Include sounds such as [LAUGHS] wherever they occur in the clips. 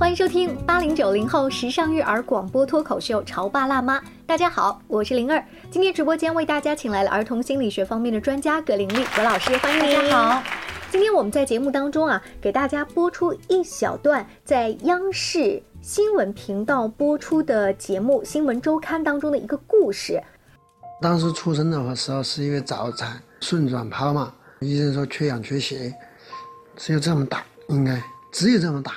欢迎收听八零九零后时尚育儿广播脱口秀《潮爸辣妈》。大家好，我是灵儿。今天直播间为大家请来了儿童心理学方面的专家葛玲丽葛老师，欢迎大家好。今天我们在节目当中啊，给大家播出一小段在央视新闻频道播出的节目《新闻周刊》当中的一个故事。当时出生的，时候是因为早产顺转剖嘛，医生说缺氧缺血，只有这么大，应该只有这么大。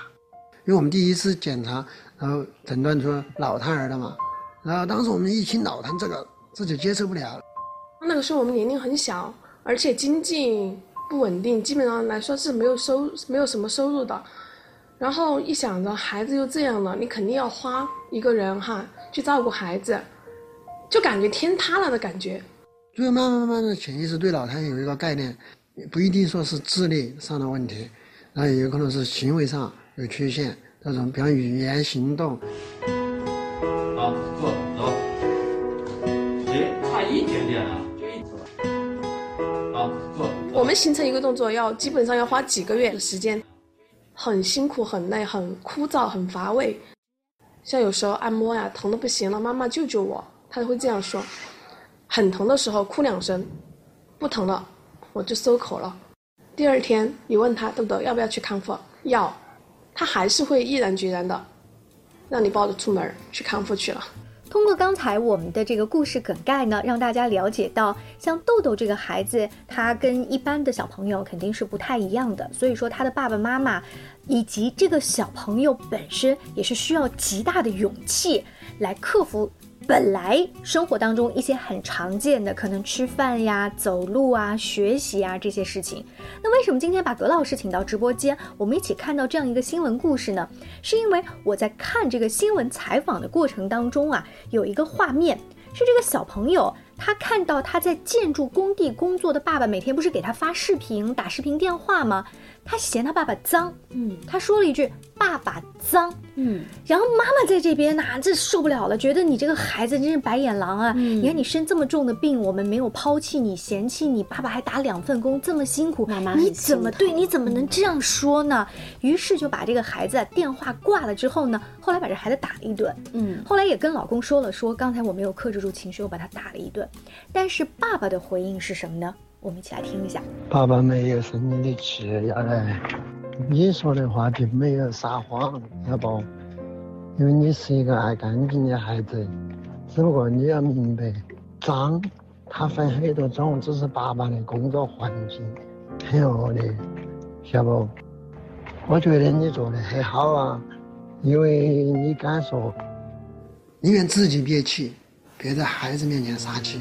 因为我们第一次检查，然后诊断出脑瘫儿的嘛，然后当时我们一听脑瘫这个，自己接受不了。那个时候我们年龄很小，而且经济。不稳定，基本上来说是没有收，没有什么收入的。然后一想着孩子又这样了，你肯定要花一个人哈去照顾孩子，就感觉天塌了的感觉。就慢慢慢慢的潜意识对脑瘫有一个概念，不一定说是智力上的问题，那也有可能是行为上有缺陷，那种比方语言行动。好，坐走。哎，差一点点啊。就一走。好，坐我们形成一个动作要基本上要花几个月的时间，很辛苦、很累、很枯燥、很乏味。像有时候按摩呀，疼的不行了，妈妈救救我，他会这样说。很疼的时候哭两声，不疼了我就收口了。第二天你问他豆豆要不要去康复，要，他还是会毅然决然的让你抱着出门去康复去了。通过刚才我们的这个故事梗概呢，让大家了解到，像豆豆这个孩子，他跟一般的小朋友肯定是不太一样的，所以说他的爸爸妈妈，以及这个小朋友本身，也是需要极大的勇气来克服。本来生活当中一些很常见的，可能吃饭呀、走路啊、学习啊这些事情，那为什么今天把葛老师请到直播间，我们一起看到这样一个新闻故事呢？是因为我在看这个新闻采访的过程当中啊，有一个画面是这个小朋友。他看到他在建筑工地工作的爸爸，每天不是给他发视频、打视频电话吗？他嫌他爸爸脏，嗯，他说了一句“爸爸脏”，嗯，然后妈妈在这边呢，这受不了了，觉得你这个孩子真是白眼狼啊！你看你生这么重的病，我们没有抛弃你、嫌弃你，爸爸还打两份工，这么辛苦，妈妈你怎么对？你怎么能这样说呢？于是就把这个孩子电话挂了之后呢，后来把这孩子打了一顿，嗯，后来也跟老公说了，说刚才我没有克制住情绪，我把他打了一顿。但是爸爸的回应是什么呢？我们一起来听一下。爸爸没有生你的气要来，你说的话并没有撒谎，要不？因为你是一个爱干净的孩子，只不过你要明白，脏，它分很多种，只是爸爸的工作环境很恶劣，晓不？我觉得你做的很好啊，因为你敢说，宁愿自己憋气。别在孩子面前撒气，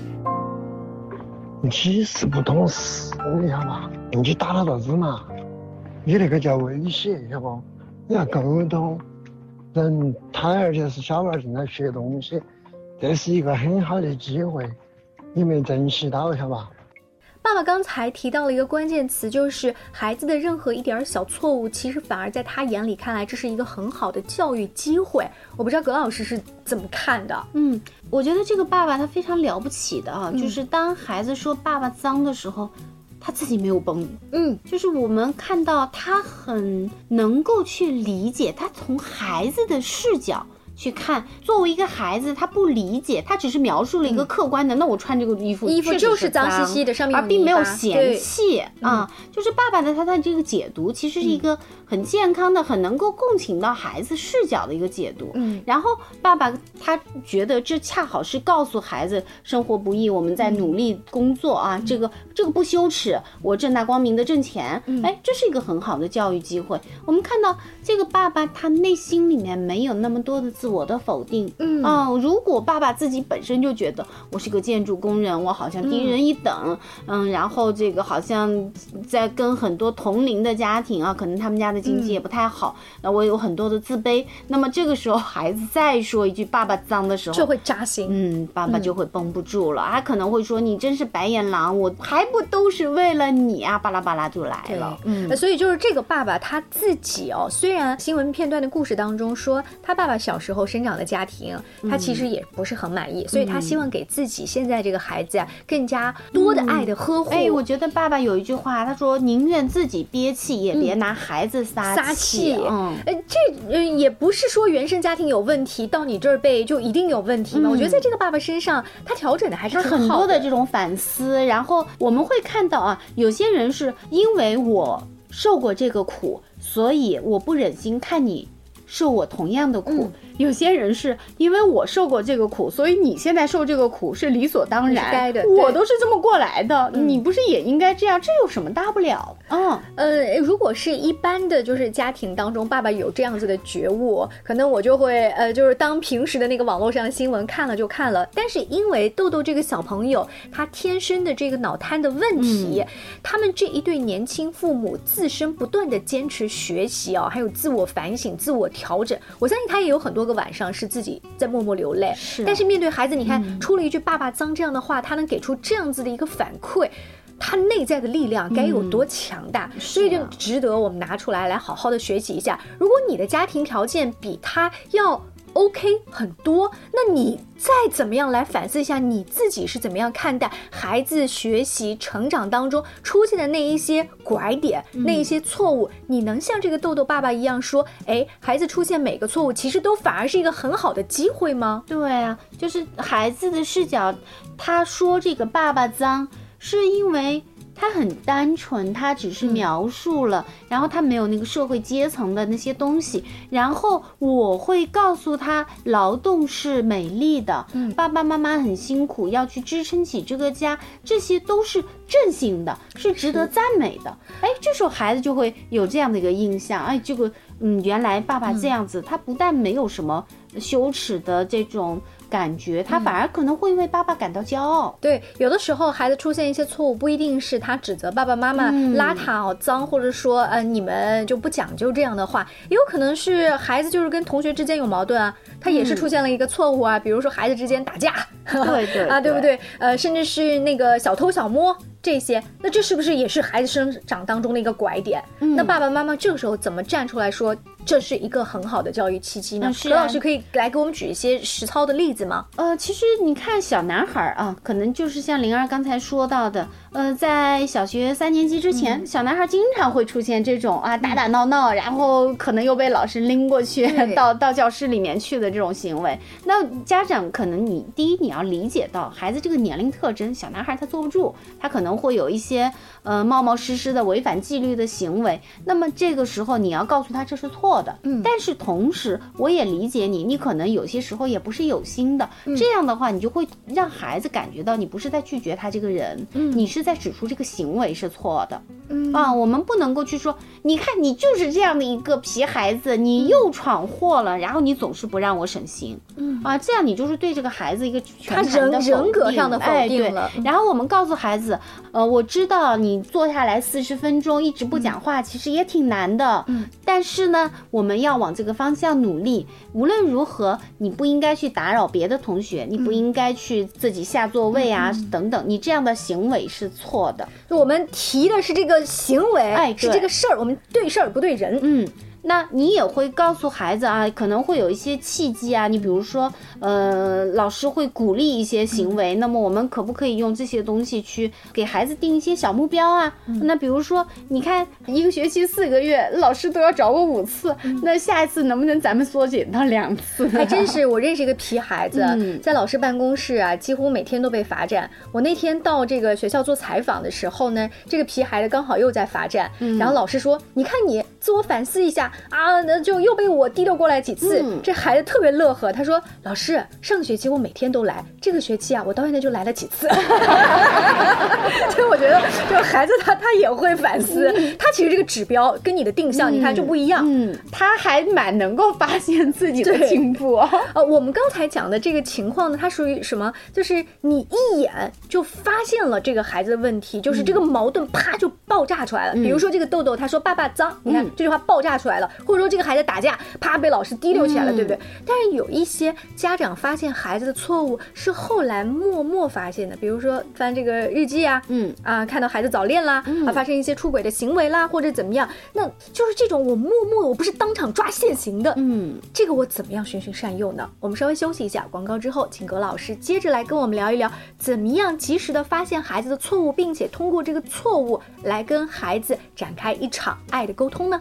你是不懂事，你晓得吧？你去打他个字嘛？你那个叫威胁，晓得不？你要沟通，人他而且是小孩正在学东西，这是一个很好的机会，你没珍惜到，晓得吧？爸爸刚才提到了一个关键词，就是孩子的任何一点小错误，其实反而在他眼里看来，这是一个很好的教育机会。我不知道葛老师是怎么看的？嗯，我觉得这个爸爸他非常了不起的啊，就是当孩子说爸爸脏的时候，他自己没有崩。嗯，就是我们看到他很能够去理解，他从孩子的视角。去看，作为一个孩子，他不理解，他只是描述了一个客观的。那我穿这个衣服，衣服就是脏兮兮的，上面而并没有嫌弃啊。就是爸爸的他的这个解读，其实是一个很健康的、很能够共情到孩子视角的一个解读。嗯，然后爸爸他觉得这恰好是告诉孩子，生活不易，我们在努力工作啊，这个这个不羞耻，我正大光明的挣钱。哎，这是一个很好的教育机会。我们看到这个爸爸，他内心里面没有那么多的自。我的否定，嗯。啊，如果爸爸自己本身就觉得我是个建筑工人，我好像低人一等，嗯，然后这个好像在跟很多同龄的家庭啊，可能他们家的经济也不太好，那我有很多的自卑。那么这个时候孩子再说一句爸爸脏的时候，就会扎心，嗯，爸爸就会绷不住了，他可能会说你真是白眼狼，我还不都是为了你啊，巴拉巴拉就来了，嗯，所以就是这个爸爸他自己哦，虽然新闻片段的故事当中说他爸爸小时候。候生长的家庭，他其实也不是很满意，所以他希望给自己现在这个孩子啊更加多的爱的呵护。哎，我觉得爸爸有一句话，他说宁愿自己憋气，也别拿孩子撒撒气。嗯，呃，这呃也不是说原生家庭有问题，到你这儿被就一定有问题嘛。我觉得在这个爸爸身上，他调整的还是很多的这种反思。然后我们会看到啊，有些人是因为我受过这个苦，所以我不忍心看你受我同样的苦。有些人是因为我受过这个苦，所以你现在受这个苦是理所当然该的。我都是这么过来的，你不是也应该这样？这有什么大不了？嗯呃，如果是一般的就是家庭当中，爸爸有这样子的觉悟，可能我就会呃，就是当平时的那个网络上的新闻看了就看了。但是因为豆豆这个小朋友他天生的这个脑瘫的问题，他们这一对年轻父母自身不断的坚持学习啊，还有自我反省、自我调整，我相信他也有很多。多个晚上是自己在默默流泪，是。但是面对孩子，你看出了一句“爸爸脏”这样的话，他能给出这样子的一个反馈，他内在的力量该有多强大？所以就值得我们拿出来来好好的学习一下。如果你的家庭条件比他要。OK，很多。那你再怎么样来反思一下你自己是怎么样看待孩子学习成长当中出现的那一些拐点、那一些错误？你能像这个豆豆爸爸一样说，哎，孩子出现每个错误，其实都反而是一个很好的机会吗？对啊，就是孩子的视角，他说这个爸爸脏，是因为。他很单纯，他只是描述了，然后他没有那个社会阶层的那些东西。然后我会告诉他，劳动是美丽的，嗯，爸爸妈妈很辛苦，要去支撑起这个家，这些都是正性的，是值得赞美的。哎，这时候孩子就会有这样的一个印象，哎，这个，嗯，原来爸爸这样子，他不但没有什么羞耻的这种。感觉他反而可能会为爸爸感到骄傲。对，有的时候孩子出现一些错误，不一定是他指责爸爸妈妈邋遢、哦脏，或者说呃你们就不讲究这样的话，也有可能是孩子就是跟同学之间有矛盾啊，他也是出现了一个错误啊，比如说孩子之间打架，对对 [LAUGHS] 啊，对不对？呃，甚至是那个小偷小摸。这些，那这是不是也是孩子生长当中的一个拐点？那爸爸妈妈这个时候怎么站出来说这是一个很好的教育契机呢？何老师可以来给我们举一些实操的例子吗？呃，其实你看小男孩啊，可能就是像灵儿刚才说到的，呃，在小学三年级之前，小男孩经常会出现这种啊打打闹闹，然后可能又被老师拎过去 [LAUGHS] 到到教室里面去的这种行为。那家长可能你第一你要理解到孩子这个年龄特征，小男孩他坐不住，他可能。会有一些呃冒冒失失的违反纪律的行为，那么这个时候你要告诉他这是错的。嗯，但是同时我也理解你，你可能有些时候也不是有心的。这样的话，你就会让孩子感觉到你不是在拒绝他这个人，你是在指出这个行为是错的。嗯啊，我们不能够去说，你看你就是这样的一个皮孩子，你又闯祸了，然后你总是不让我省心。嗯啊，这样你就是对这个孩子一个全盘的人格上的否定了。然后我们告诉孩子。呃，我知道你坐下来四十分钟一直不讲话，其实也挺难的。嗯，但是呢，我们要往这个方向努力。无论如何，你不应该去打扰别的同学，你不应该去自己下座位啊，等等。你这样的行为是错的。我们提的是这个行为，哎，是这个事儿，我们对事儿不对人。嗯。那你也会告诉孩子啊，可能会有一些契机啊。你比如说，呃，老师会鼓励一些行为，那么我们可不可以用这些东西去给孩子定一些小目标啊？那比如说，你看一个学期四个月，老师都要找我五次，那下一次能不能咱们缩减到两次？还真是，我认识一个皮孩子，在老师办公室啊，几乎每天都被罚站。我那天到这个学校做采访的时候呢，这个皮孩子刚好又在罚站，然后老师说：“你看你自我反思一下。”啊，那就又被我提溜过来几次。这孩子特别乐呵，他说：“老师，上个学期我每天都来，这个学期啊，我到现在就来了几次。[LAUGHS] ”所以我觉得，就孩子他他也会反思，他其实这个指标跟你的定向，你看就不一样。嗯，他还蛮能够发现自己的进步。[LAUGHS] 呃，我们刚才讲的这个情况呢，它属于什么？就是你一眼就发现了这个孩子的问题，就是这个矛盾啪就爆炸出来了。比如说这个豆豆，他说：“爸爸脏。”你看这句话爆炸出来了。了，或者说这个孩子打架，啪被老师提溜起来了，对不对？但是有一些家长发现孩子的错误是后来默默发现的，比如说翻这个日记啊，嗯啊，看到孩子早恋啦，啊，发生一些出轨的行为啦，或者怎么样，那就是这种我默默，我不是当场抓现行的，嗯，这个我怎么样循循善诱呢？我们稍微休息一下广告之后，请葛老师接着来跟我们聊一聊，怎么样及时的发现孩子的错误，并且通过这个错误来跟孩子展开一场爱的沟通呢？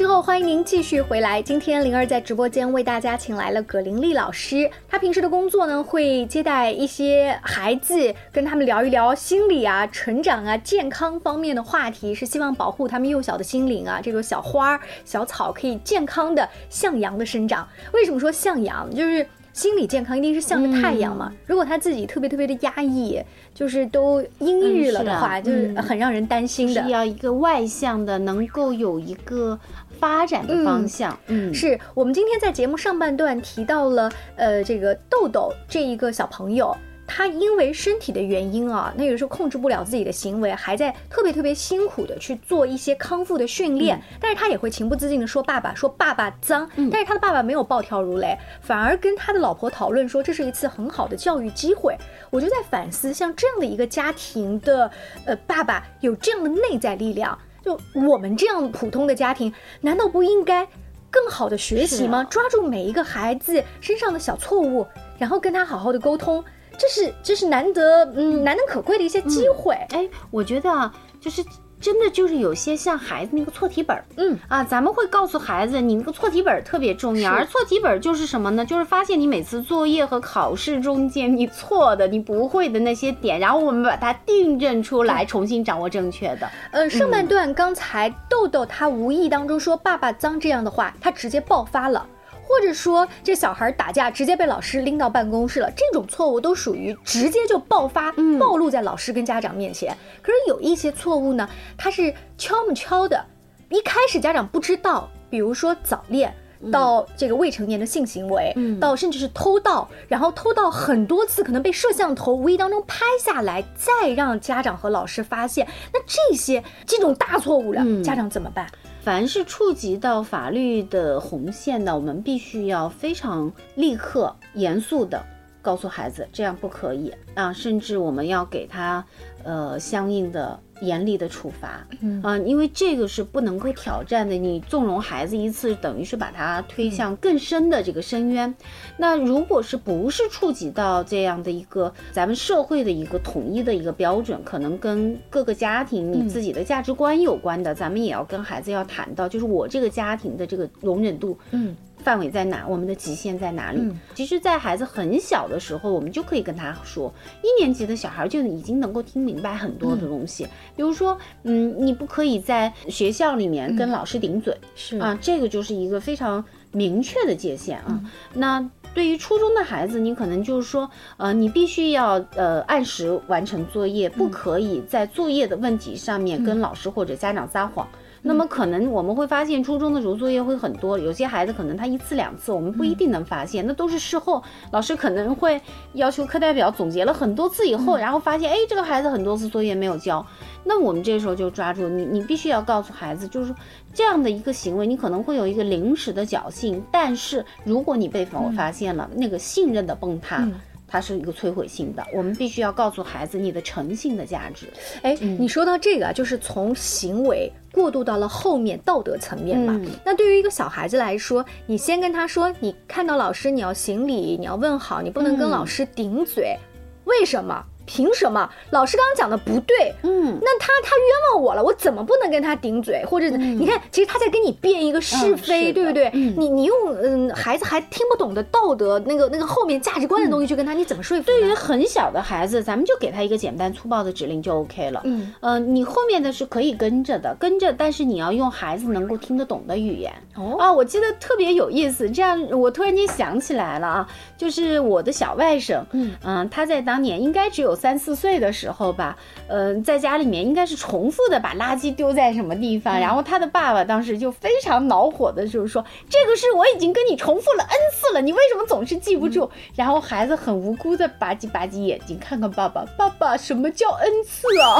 之后，欢迎您继续回来。今天灵儿在直播间为大家请来了葛玲丽老师。她平时的工作呢，会接待一些孩子，跟他们聊一聊心理啊、成长啊、健康方面的话题，是希望保护他们幼小的心灵啊，这个小花儿、小草可以健康的向阳的生长。为什么说向阳？就是。心理健康一定是向着太阳嘛？如果他自己特别特别的压抑，就是都阴郁了的话，就是很让人担心的。是要一个外向的，能够有一个发展的方向。嗯，是我们今天在节目上半段提到了，呃，这个豆豆这一个小朋友。他因为身体的原因啊，那有时候控制不了自己的行为，还在特别特别辛苦的去做一些康复的训练。但是他也会情不自禁的说爸爸，说爸爸脏。但是他的爸爸没有暴跳如雷，反而跟他的老婆讨论说这是一次很好的教育机会。我就在反思，像这样的一个家庭的，呃，爸爸有这样的内在力量，就我们这样普通的家庭，难道不应该更好的学习吗？抓住每一个孩子身上的小错误，然后跟他好好的沟通。这是这是难得嗯难能可贵的一些机会哎，我觉得啊，就是真的就是有些像孩子那个错题本儿，嗯啊，咱们会告诉孩子，你那个错题本儿特别重要。而错题本儿就是什么呢？就是发现你每次作业和考试中间你错的、你不会的那些点，然后我们把它订正出来，重新掌握正确的。呃，上半段刚才豆豆他无意当中说“爸爸脏”这样的话，他直接爆发了。或者说，这小孩打架直接被老师拎到办公室了，这种错误都属于直接就爆发、暴露在老师跟家长面前。可是有一些错误呢，它是悄么悄的，一开始家长不知道，比如说早恋，到这个未成年的性行为，到甚至是偷盗，然后偷盗很多次，可能被摄像头无意当中拍下来，再让家长和老师发现，那这些这种大错误了，家长怎么办？凡是触及到法律的红线的，我们必须要非常立刻、严肃的告诉孩子，这样不可以啊！甚至我们要给他，呃，相应的。严厉的处罚，嗯啊，因为这个是不能够挑战的。你纵容孩子一次，等于是把他推向更深的这个深渊。那如果是不是触及到这样的一个咱们社会的一个统一的一个标准，可能跟各个家庭你自己的价值观有关的，咱们也要跟孩子要谈到，就是我这个家庭的这个容忍度，嗯。范围在哪？我们的极限在哪里？其实，在孩子很小的时候，我们就可以跟他说，一年级的小孩就已经能够听明白很多的东西。比如说，嗯，你不可以在学校里面跟老师顶嘴，是啊，这个就是一个非常明确的界限啊。那对于初中的孩子，你可能就是说，呃，你必须要呃按时完成作业，不可以在作业的问题上面跟老师或者家长撒谎。那么可能我们会发现，初中的时候作业会很多，有些孩子可能他一次两次，我们不一定能发现，那都是事后老师可能会要求课代表总结了很多次以后，然后发现，哎，这个孩子很多次作业没有交，那我们这时候就抓住你，你必须要告诉孩子，就是这样的一个行为，你可能会有一个临时的侥幸，但是如果你被我发现了，那个信任的崩塌。它是一个摧毁性的，我们必须要告诉孩子你的诚信的价值。哎，你说到这个，就是从行为过渡到了后面道德层面嘛。那对于一个小孩子来说，你先跟他说，你看到老师你要行礼，你要问好，你不能跟老师顶嘴。为什么？凭什么？老师刚刚讲的不对，嗯，那他他冤枉我了，我怎么不能跟他顶嘴？或者你看，其实他在跟你辩一个是非，对不对？你你用嗯孩子还听不懂的道德那个那个后面价值观的东西去跟他，你怎么说服？对于很小的孩子，咱们就给他一个简单粗暴的指令就 OK 了。嗯，呃，你后面的是可以跟着的，跟着，但是你要用孩子能够听得懂的语言。哦啊，我记得特别有意思，这样我突然间想起来了啊，就是我的小外甥，嗯嗯，他在当年应该只有三四岁的时候吧，嗯，在家里面应该是重复的把垃圾丢在什么地方，然后他的爸爸当时就非常恼火的，就是说这个事我已经跟你重复了 n 次了，你为什么总是记不住？然后孩子很无辜的吧唧吧唧眼睛看看爸爸，爸爸什么叫 n 次啊？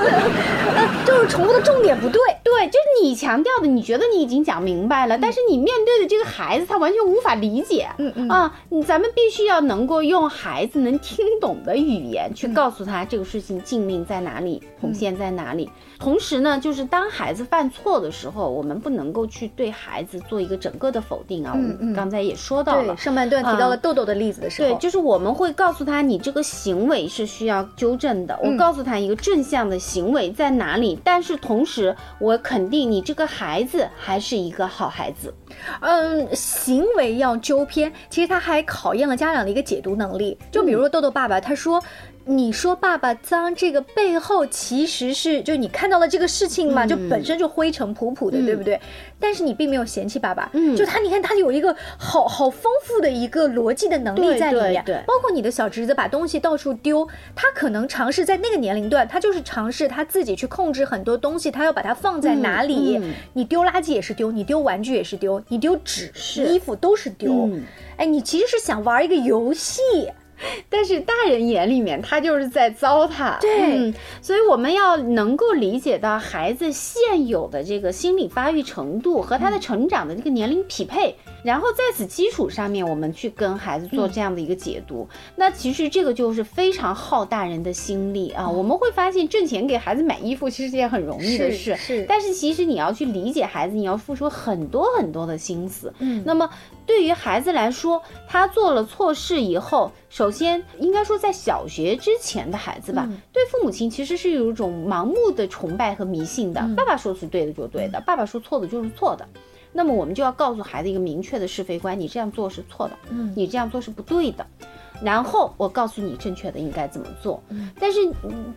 [LAUGHS] 就是重复的重点不对，对，就是你强调的，你觉得你已经讲明白了，但是你面对的这个孩子他完全无法理解，嗯嗯。啊，咱们必须要能够用孩子能听懂的语言去告诉他这个事情禁令在哪里，红线在哪里。同时呢，就是当孩子犯错的时候，我们不能够去对孩子做一个整个的否定啊。嗯嗯，刚才也说到了，上半段提到了豆豆的例子的时候，对，就是我们会告诉他，你这个行为是需要纠正的。我告诉他一个正向的行为在哪里，但是同时我肯定你这个孩子还是一个好孩子。嗯，行为要纠偏，其实他还考验了家长的一个解读能力。就比如说豆豆爸爸，他说。你说爸爸脏，这个背后其实是就你看到了这个事情嘛，就本身就灰尘仆仆的，对不对？但是你并没有嫌弃爸爸，嗯，就他，你看他有一个好好丰富的一个逻辑的能力在里面，对，包括你的小侄子把东西到处丢，他可能尝试在那个年龄段，他就是尝试他自己去控制很多东西，他要把它放在哪里？你丢垃圾也是丢，你丢玩具也是丢，你丢纸、衣服都是丢，哎，你其实是想玩一个游戏。[LAUGHS] 但是大人眼里面，他就是在糟蹋。对，所以我们要能够理解到孩子现有的这个心理发育程度和他的成长的这个年龄匹配，然后在此基础上面，我们去跟孩子做这样的一个解读。那其实这个就是非常耗大人的心力啊。我们会发现，挣钱给孩子买衣服其实是件很容易的事，是。但是其实你要去理解孩子，你要付出很多很多的心思。嗯，那么。对于孩子来说，他做了错事以后，首先应该说在小学之前的孩子吧，对父母亲其实是有一种盲目的崇拜和迷信的。爸爸说是对的就对的，爸爸说错的就是错的。那么我们就要告诉孩子一个明确的是非观：你这样做是错的，嗯，你这样做是不对的。然后我告诉你正确的应该怎么做。但是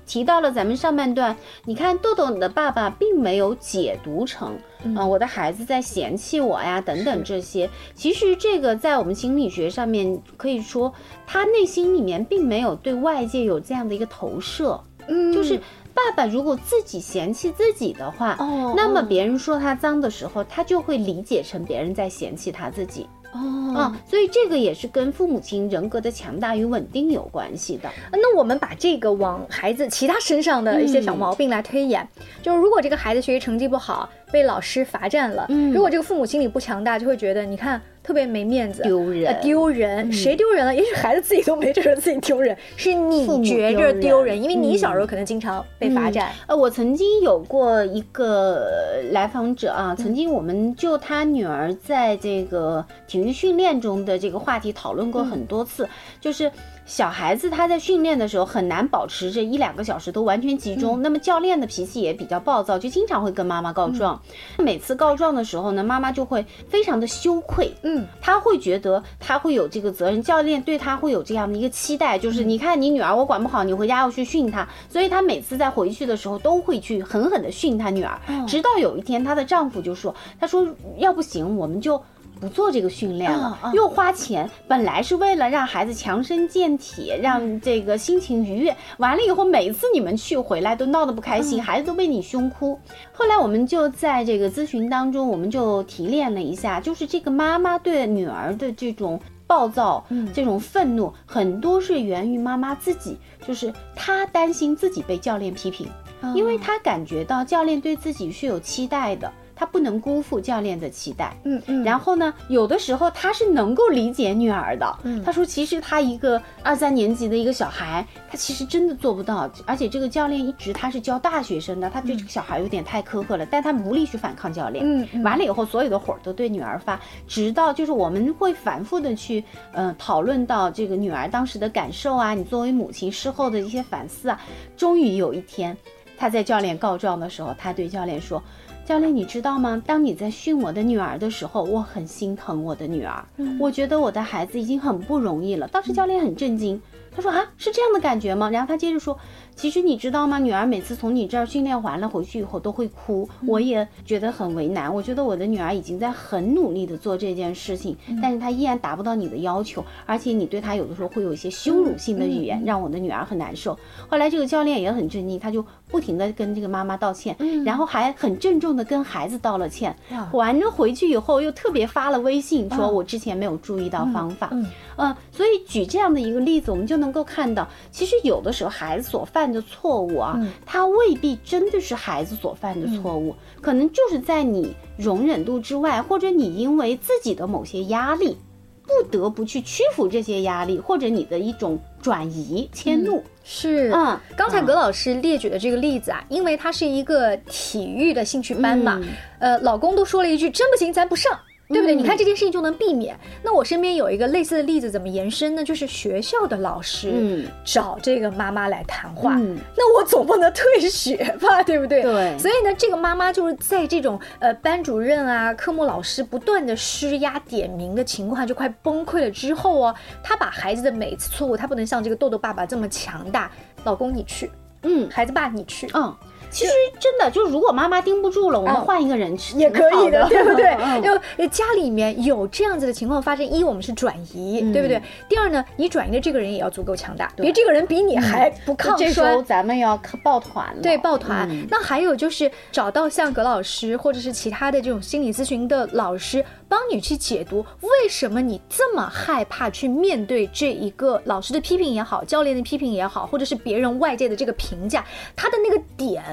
提到了咱们上半段，你看豆豆的爸爸并没有解读成。啊，我的孩子在嫌弃我呀，等等这些，其实这个在我们心理学上面可以说，他内心里面并没有对外界有这样的一个投射。嗯，就是爸爸如果自己嫌弃自己的话，哦，那么别人说他脏的时候，他就会理解成别人在嫌弃他自己。哦啊，所以这个也是跟父母亲人格的强大与稳定有关系的。那我们把这个往孩子其他身上的一些小毛病来推演，就是如果这个孩子学习成绩不好，被老师罚站了，如果这个父母心理不强大，就会觉得你看。特别没面子，丢人，丢人，谁丢人了？也许孩子自己都没觉得自己丢人，是你觉着丢人，因为你小时候可能经常被罚站。呃，我曾经有过一个来访者啊，曾经我们就他女儿在这个体育训练中的这个话题讨论过很多次，就是。小孩子他在训练的时候很难保持这一两个小时都完全集中，那么教练的脾气也比较暴躁，就经常会跟妈妈告状。每次告状的时候呢，妈妈就会非常的羞愧，嗯，他会觉得他会有这个责任，教练对他会有这样的一个期待，就是你看你女儿我管不好，你回家要去训她，所以她每次在回去的时候都会去狠狠的训她女儿，直到有一天她的丈夫就说，他说要不行我们就。不做这个训练了，又花钱，本来是为了让孩子强身健体，让这个心情愉悦。完了以后，每次你们去回来都闹得不开心，孩子都被你凶哭。后来我们就在这个咨询当中，我们就提炼了一下，就是这个妈妈对女儿的这种暴躁，这种愤怒，很多是源于妈妈自己，就是她担心自己被教练批评，因为她感觉到教练对自己是有期待的。他不能辜负教练的期待。嗯嗯。然后呢，有的时候他是能够理解女儿的。嗯。他说，其实他一个二三年级的一个小孩，他其实真的做不到。而且这个教练一直他是教大学生的，他对这个小孩有点太苛刻了，但他无力去反抗教练。嗯。完了以后，所有的火都对女儿发，直到就是我们会反复的去嗯讨论到这个女儿当时的感受啊，你作为母亲事后的一些反思啊，终于有一天。他在教练告状的时候，他对教练说：“教练，你知道吗？当你在训我的女儿的时候，我很心疼我的女儿。我觉得我的孩子已经很不容易了。”当时教练很震惊，他说：“啊，是这样的感觉吗？”然后他接着说。其实你知道吗？女儿每次从你这儿训练完了回去以后都会哭，我也觉得很为难。我觉得我的女儿已经在很努力的做这件事情，但是她依然达不到你的要求，而且你对她有的时候会有一些羞辱性的语言，让我的女儿很难受。后来这个教练也很震惊，他就不停的跟这个妈妈道歉，然后还很郑重的跟孩子道了歉。完了回去以后又特别发了微信，说我之前没有注意到方法。嗯，所以举这样的一个例子，我们就能够看到，其实有的时候孩子所犯的错误啊，他未必真的是孩子所犯的错误，可能就是在你容忍度之外，或者你因为自己的某些压力，不得不去屈服这些压力，或者你的一种转移迁怒。是，嗯，刚才葛老师列举的这个例子啊，因为它是一个体育的兴趣班嘛，呃，老公都说了一句，真不行，咱不上。对不对？你看这件事情就能避免。那我身边有一个类似的例子，怎么延伸呢？就是学校的老师找这个妈妈来谈话，那我总不能退学吧，对不对？对。所以呢，这个妈妈就是在这种呃班主任啊、科目老师不断的施压点名的情况就快崩溃了之后哦，她把孩子的每一次错误，她不能像这个豆豆爸爸这么强大。老公你去，嗯，孩子爸你去，嗯。其实真的，就如果妈妈盯不住了，我们换一个人去也可以的，对不对？就家里面有这样子的情况发生，一我们是转移，对不对？第二呢，你转移的这个人也要足够强大，别这个人比你还不抗这时候咱们要抱团了，对，抱团。那还有就是找到像葛老师或者是其他的这种心理咨询的老师，帮你去解读为什么你这么害怕去面对这一个老师的批评也好，教练的批评也好，或者是别人外界的这个评价，他的那个点。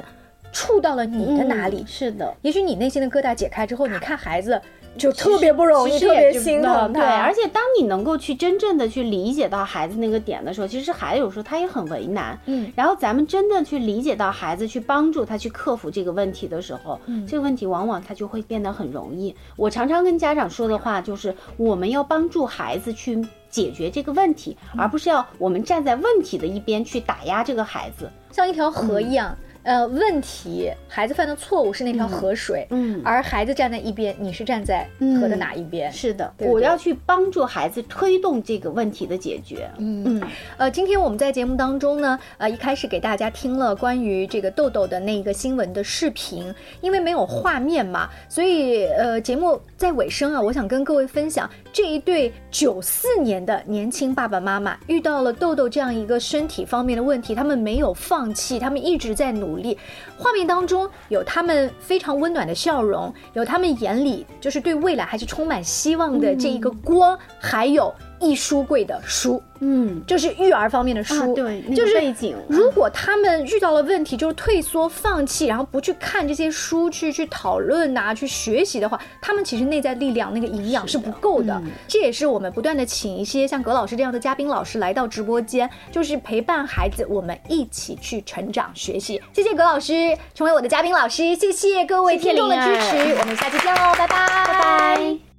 触到了你的哪里？是的，也许你内心的疙瘩解开之后，你看孩子就特别不容易，特别心疼。对，而且当你能够去真正的去理解到孩子那个点的时候，其实孩子有时候他也很为难。嗯，然后咱们真的去理解到孩子，去帮助他去克服这个问题的时候，这个问题往往他就会变得很容易。我常常跟家长说的话就是，我们要帮助孩子去解决这个问题，而不是要我们站在问题的一边去打压这个孩子，像一条河一样。呃，问题孩子犯的错误是那条河水，嗯，而孩子站在一边，你是站在河的哪一边？是的，我要去帮助孩子推动这个问题的解决。嗯嗯，呃，今天我们在节目当中呢，呃，一开始给大家听了关于这个豆豆的那个新闻的视频，因为没有画面嘛，所以呃，节目在尾声啊，我想跟各位分享这一对九四年的年轻爸爸妈妈遇到了豆豆这样一个身体方面的问题，他们没有放弃，他们一直在努。努力，画面当中有他们非常温暖的笑容，有他们眼里就是对未来还是充满希望的这一个光，还有一书柜的书。嗯，就是育儿方面的书，对，就是背景。如果他们遇到了问题，就是退缩、放弃，然后不去看这些书，去去讨论呐，去学习的话，他们其实内在力量那个营养是不够的。这也是我们不断的请一些像葛老师这样的嘉宾老师来到直播间，就是陪伴孩子，我们一起去成长学习。谢谢葛老师成为我的嘉宾老师，谢谢各位听众的支持，我们下期见喽，拜拜，拜拜。